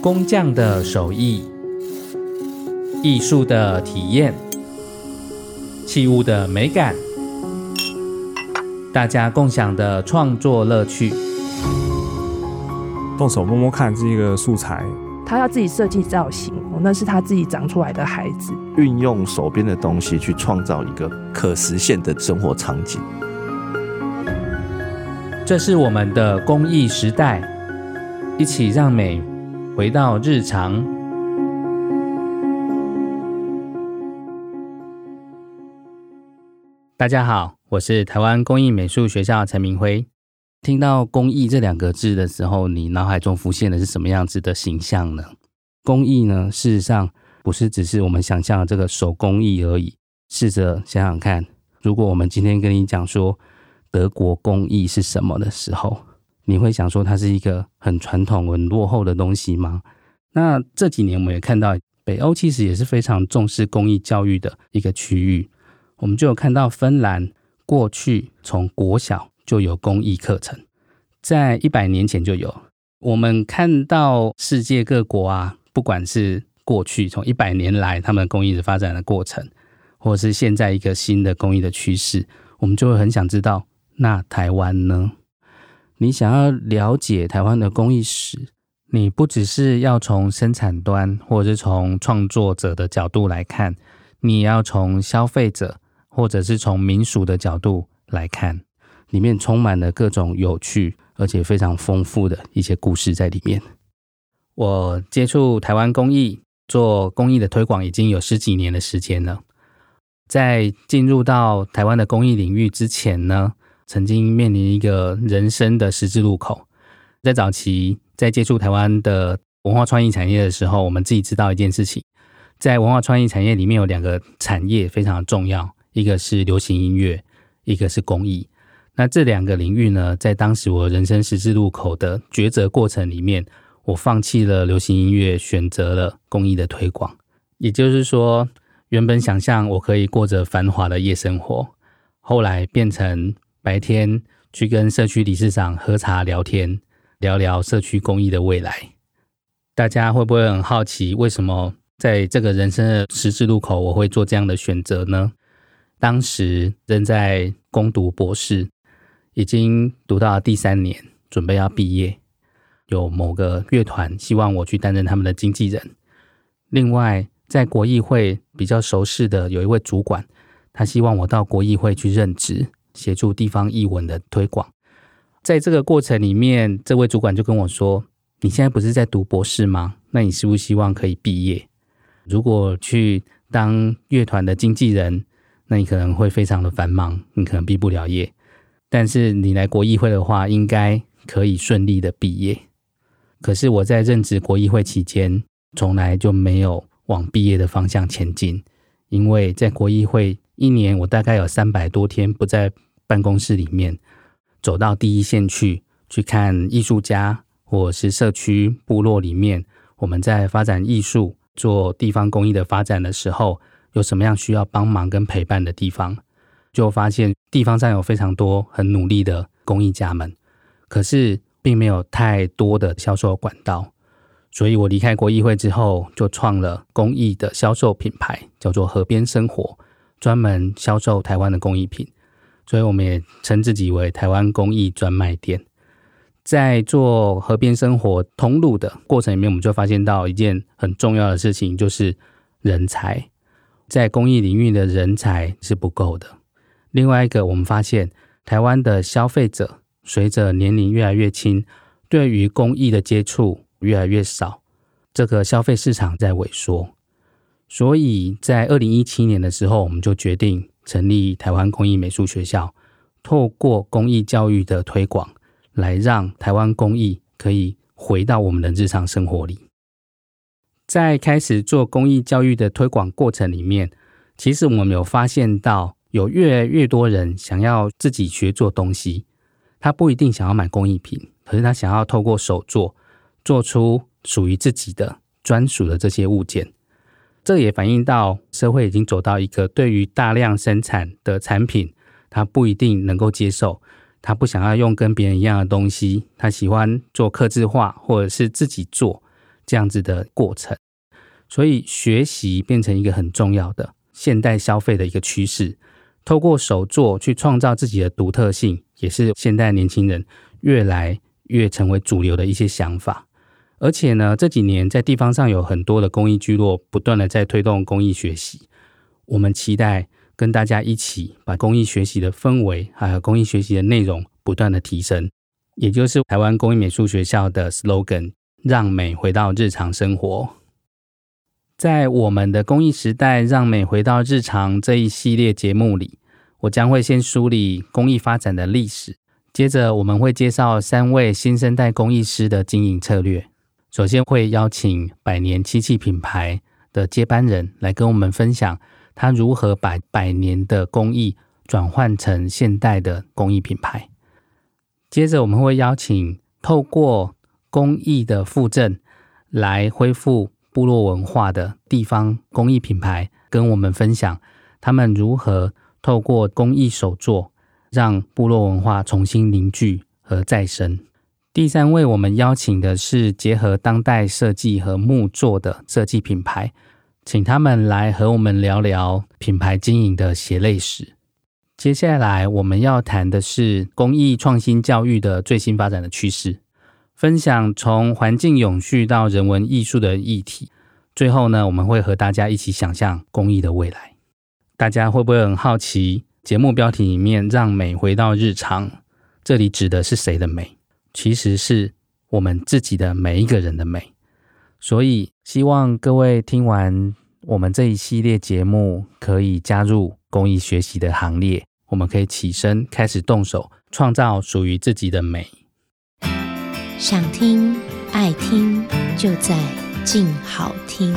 工匠的手艺，艺术的体验，器物的美感，大家共享的创作乐趣。动手摸摸看这个素材，他要自己设计造型，那是他自己长出来的孩子。运用手边的东西去创造一个可实现的生活场景。这是我们的工艺时代，一起让美回到日常。大家好，我是台湾工艺美术学校陈明辉。听到“工艺”这两个字的时候，你脑海中浮现的是什么样子的形象呢？工艺呢，事实上不是只是我们想象的这个手工艺而已。试着想想看，如果我们今天跟你讲说，德国工艺是什么的时候，你会想说它是一个很传统、很落后的东西吗？那这几年我们也看到，北欧其实也是非常重视工艺教育的一个区域。我们就有看到芬兰过去从国小就有工艺课程，在一百年前就有。我们看到世界各国啊，不管是过去从一百年来他们工艺的发展的过程，或者是现在一个新的工艺的趋势，我们就会很想知道。那台湾呢？你想要了解台湾的工艺史，你不只是要从生产端，或者是从创作者的角度来看，你也要从消费者，或者是从民俗的角度来看，里面充满了各种有趣而且非常丰富的一些故事在里面。我接触台湾工艺，做工艺的推广已经有十几年的时间了。在进入到台湾的工艺领域之前呢，曾经面临一个人生的十字路口，在早期在接触台湾的文化创意产业的时候，我们自己知道一件事情，在文化创意产业里面有两个产业非常的重要，一个是流行音乐，一个是工艺。那这两个领域呢，在当时我人生十字路口的抉择过程里面，我放弃了流行音乐，选择了工艺的推广。也就是说，原本想象我可以过着繁华的夜生活，后来变成。白天去跟社区理事长喝茶聊天，聊聊社区公益的未来。大家会不会很好奇，为什么在这个人生的十字路口，我会做这样的选择呢？当时正在攻读博士，已经读到第三年，准备要毕业。有某个乐团希望我去担任他们的经纪人。另外，在国议会比较熟识的有一位主管，他希望我到国议会去任职。协助地方艺文的推广，在这个过程里面，这位主管就跟我说：“你现在不是在读博士吗？那你希不希望可以毕业？如果去当乐团的经纪人，那你可能会非常的繁忙，你可能毕不了业。但是你来国议会的话，应该可以顺利的毕业。可是我在任职国议会期间，从来就没有往毕业的方向前进，因为在国议会一年，我大概有三百多天不在。”办公室里面，走到第一线去，去看艺术家或是社区部落里面，我们在发展艺术、做地方工艺的发展的时候，有什么样需要帮忙跟陪伴的地方，就发现地方上有非常多很努力的工艺家们，可是并没有太多的销售管道，所以我离开国艺会之后，就创了工艺的销售品牌，叫做河边生活，专门销售台湾的工艺品。所以我们也称自己为台湾工艺专卖店。在做河边生活通路的过程里面，我们就发现到一件很重要的事情，就是人才。在工艺领域的人才是不够的。另外一个，我们发现台湾的消费者随着年龄越来越轻，对于工艺的接触越来越少，这个消费市场在萎缩。所以在二零一七年的时候，我们就决定。成立台湾工艺美术学校，透过工艺教育的推广，来让台湾工艺可以回到我们的日常生活里。在开始做工艺教育的推广过程里面，其实我们有发现到，有越来越多人想要自己学做东西。他不一定想要买工艺品，可是他想要透过手作，做出属于自己的专属的这些物件。这也反映到社会已经走到一个对于大量生产的产品，他不一定能够接受，他不想要用跟别人一样的东西，他喜欢做客制化或者是自己做这样子的过程。所以学习变成一个很重要的现代消费的一个趋势。透过手作去创造自己的独特性，也是现代年轻人越来越成为主流的一些想法。而且呢，这几年在地方上有很多的公益聚落，不断的在推动公益学习。我们期待跟大家一起把公益学习的氛围，还有公益学习的内容不断的提升，也就是台湾工艺美术学校的 slogan：让美回到日常生活。在我们的公益时代，让美回到日常这一系列节目里，我将会先梳理公益发展的历史，接着我们会介绍三位新生代工艺师的经营策略。首先会邀请百年漆器品牌的接班人来跟我们分享，他如何把百年的工艺转换成现代的工艺品牌。接着我们会邀请透过工艺的复振来恢复。部落文化的地方工艺品牌跟我们分享，他们如何透过工艺手作，让部落文化重新凝聚和再生。第三位，我们邀请的是结合当代设计和木作的设计品牌，请他们来和我们聊聊品牌经营的血泪史。接下来，我们要谈的是工艺创新教育的最新发展的趋势。分享从环境永续到人文艺术的议题，最后呢，我们会和大家一起想象工艺的未来。大家会不会很好奇？节目标题里面“让美回到日常”，这里指的是谁的美？其实是我们自己的每一个人的美。所以，希望各位听完我们这一系列节目，可以加入公益学习的行列。我们可以起身，开始动手，创造属于自己的美。想听爱听，就在静好听。